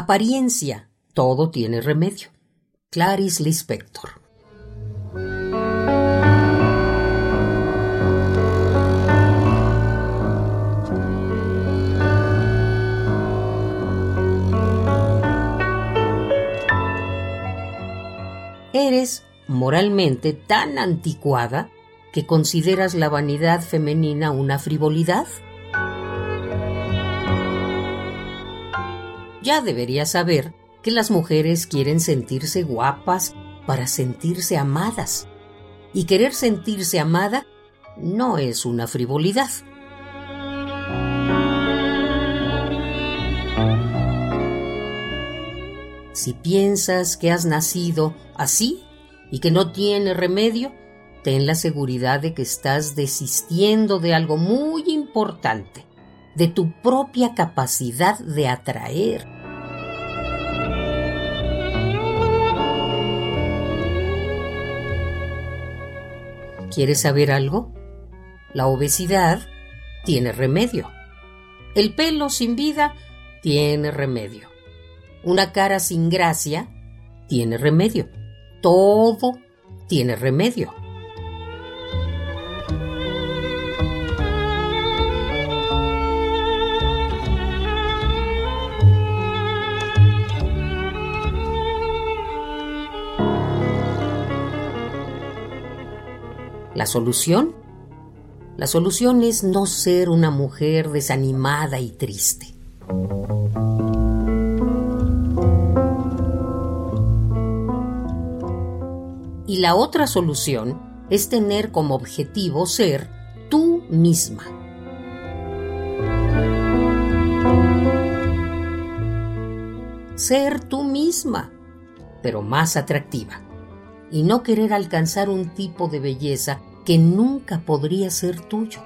Apariencia, todo tiene remedio. Clarice Lispector. Eres moralmente tan anticuada que consideras la vanidad femenina una frivolidad. Ya deberías saber que las mujeres quieren sentirse guapas para sentirse amadas. Y querer sentirse amada no es una frivolidad. Si piensas que has nacido así y que no tiene remedio, ten la seguridad de que estás desistiendo de algo muy importante, de tu propia capacidad de atraer. ¿Quieres saber algo? La obesidad tiene remedio. El pelo sin vida tiene remedio. Una cara sin gracia tiene remedio. Todo tiene remedio. ¿La solución? La solución es no ser una mujer desanimada y triste. Y la otra solución es tener como objetivo ser tú misma. Ser tú misma, pero más atractiva. Y no querer alcanzar un tipo de belleza que nunca podría ser tuyo.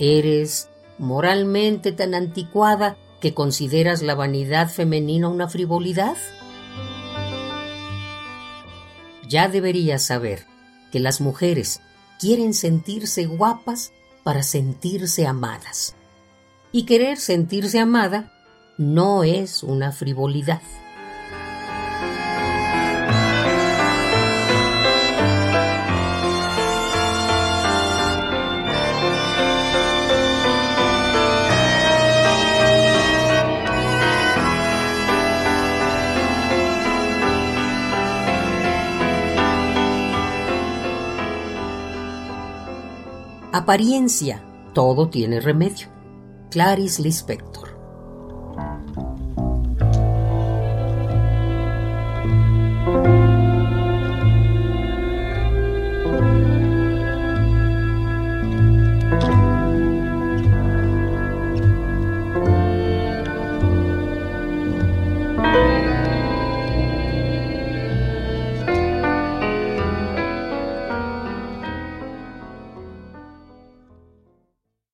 ¿Eres moralmente tan anticuada que consideras la vanidad femenina una frivolidad? Ya deberías saber que las mujeres quieren sentirse guapas para sentirse amadas y querer sentirse amada no es una frivolidad. Apariencia, todo tiene remedio. Clarice Lispector.